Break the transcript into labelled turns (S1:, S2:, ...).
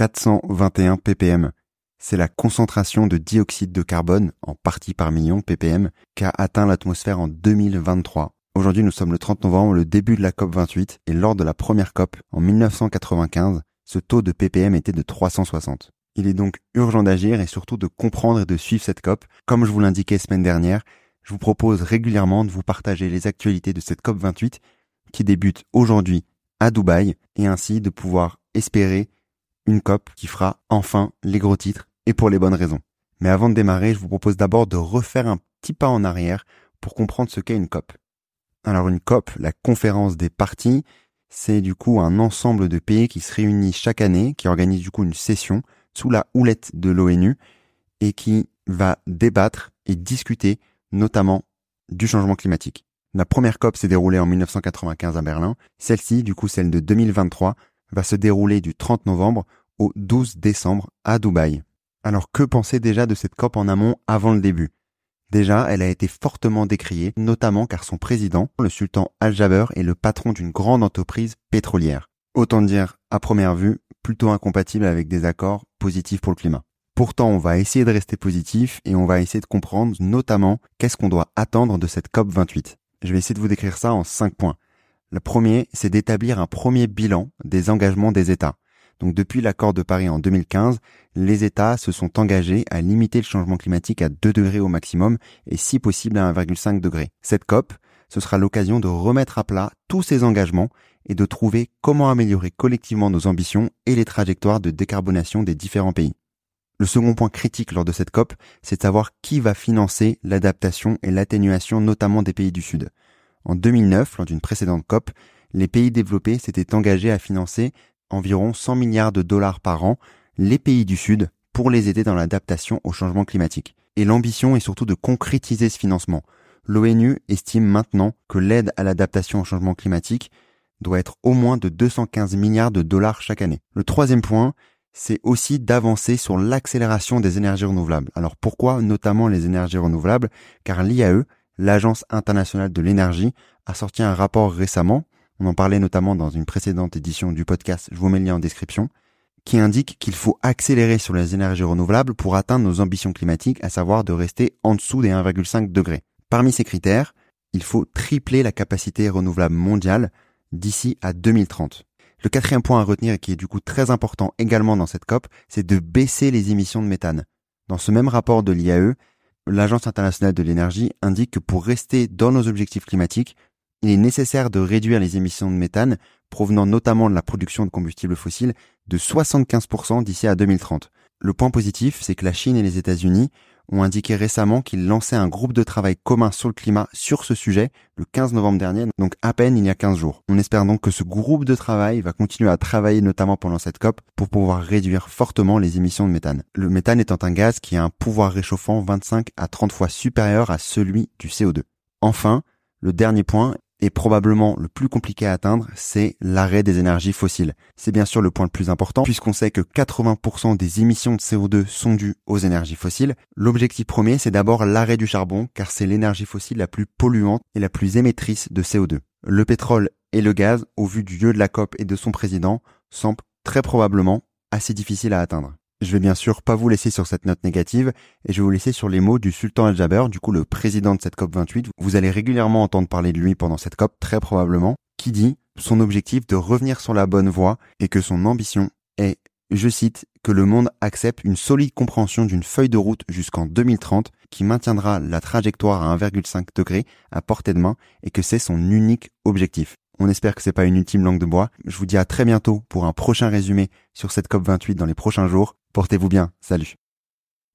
S1: 421 ppm. C'est la concentration de dioxyde de carbone, en partie par million ppm, qu'a atteint l'atmosphère en 2023. Aujourd'hui, nous sommes le 30 novembre, le début de la COP 28, et lors de la première COP, en 1995, ce taux de ppm était de 360. Il est donc urgent d'agir et surtout de comprendre et de suivre cette COP. Comme je vous l'indiquais semaine dernière, je vous propose régulièrement de vous partager les actualités de cette COP 28 qui débute aujourd'hui à Dubaï et ainsi de pouvoir espérer une COP qui fera enfin les gros titres et pour les bonnes raisons. Mais avant de démarrer, je vous propose d'abord de refaire un petit pas en arrière pour comprendre ce qu'est une COP. Alors une COP, la conférence des parties, c'est du coup un ensemble de pays qui se réunit chaque année, qui organise du coup une session sous la houlette de l'ONU et qui va débattre et discuter notamment du changement climatique. La première COP s'est déroulée en 1995 à Berlin. Celle-ci, du coup celle de 2023, va se dérouler du 30 novembre au 12 décembre à Dubaï. Alors que penser déjà de cette COP en amont avant le début? Déjà, elle a été fortement décriée, notamment car son président, le sultan Al-Jaber, est le patron d'une grande entreprise pétrolière. Autant dire, à première vue, plutôt incompatible avec des accords positifs pour le climat. Pourtant, on va essayer de rester positif et on va essayer de comprendre notamment qu'est-ce qu'on doit attendre de cette COP 28. Je vais essayer de vous décrire ça en cinq points. Le premier, c'est d'établir un premier bilan des engagements des États. Donc depuis l'accord de Paris en 2015, les États se sont engagés à limiter le changement climatique à 2 degrés au maximum et si possible à 1,5 degré. Cette COP, ce sera l'occasion de remettre à plat tous ces engagements et de trouver comment améliorer collectivement nos ambitions et les trajectoires de décarbonation des différents pays. Le second point critique lors de cette COP, c'est de savoir qui va financer l'adaptation et l'atténuation notamment des pays du Sud. En 2009, lors d'une précédente COP, les pays développés s'étaient engagés à financer environ 100 milliards de dollars par an les pays du Sud pour les aider dans l'adaptation au changement climatique. Et l'ambition est surtout de concrétiser ce financement. L'ONU estime maintenant que l'aide à l'adaptation au changement climatique doit être au moins de 215 milliards de dollars chaque année. Le troisième point, c'est aussi d'avancer sur l'accélération des énergies renouvelables. Alors pourquoi notamment les énergies renouvelables? Car l'IAE, l'Agence internationale de l'énergie, a sorti un rapport récemment on en parlait notamment dans une précédente édition du podcast, je vous mets le lien en description, qui indique qu'il faut accélérer sur les énergies renouvelables pour atteindre nos ambitions climatiques, à savoir de rester en dessous des 1,5 degrés. Parmi ces critères, il faut tripler la capacité renouvelable mondiale d'ici à 2030. Le quatrième point à retenir et qui est du coup très important également dans cette COP, c'est de baisser les émissions de méthane. Dans ce même rapport de l'IAE, l'Agence internationale de l'énergie indique que pour rester dans nos objectifs climatiques, il est nécessaire de réduire les émissions de méthane provenant notamment de la production de combustibles fossiles de 75% d'ici à 2030. Le point positif, c'est que la Chine et les États-Unis ont indiqué récemment qu'ils lançaient un groupe de travail commun sur le climat sur ce sujet le 15 novembre dernier, donc à peine il y a 15 jours. On espère donc que ce groupe de travail va continuer à travailler notamment pendant cette COP pour pouvoir réduire fortement les émissions de méthane. Le méthane étant un gaz qui a un pouvoir réchauffant 25 à 30 fois supérieur à celui du CO2. Enfin, le dernier point et probablement le plus compliqué à atteindre, c'est l'arrêt des énergies fossiles. C'est bien sûr le point le plus important, puisqu'on sait que 80% des émissions de CO2 sont dues aux énergies fossiles. L'objectif premier, c'est d'abord l'arrêt du charbon, car c'est l'énergie fossile la plus polluante et la plus émettrice de CO2. Le pétrole et le gaz, au vu du lieu de la COP et de son président, semblent très probablement assez difficiles à atteindre. Je vais bien sûr pas vous laisser sur cette note négative et je vais vous laisser sur les mots du sultan Al-Jaber, du coup le président de cette COP 28. Vous allez régulièrement entendre parler de lui pendant cette COP, très probablement, qui dit son objectif de revenir sur la bonne voie et que son ambition est, je cite, que le monde accepte une solide compréhension d'une feuille de route jusqu'en 2030 qui maintiendra la trajectoire à 1,5 degré à portée de main et que c'est son unique objectif. On espère que c'est pas une ultime langue de bois. Je vous dis à très bientôt pour un prochain résumé sur cette COP28 dans les prochains jours. Portez-vous bien. Salut.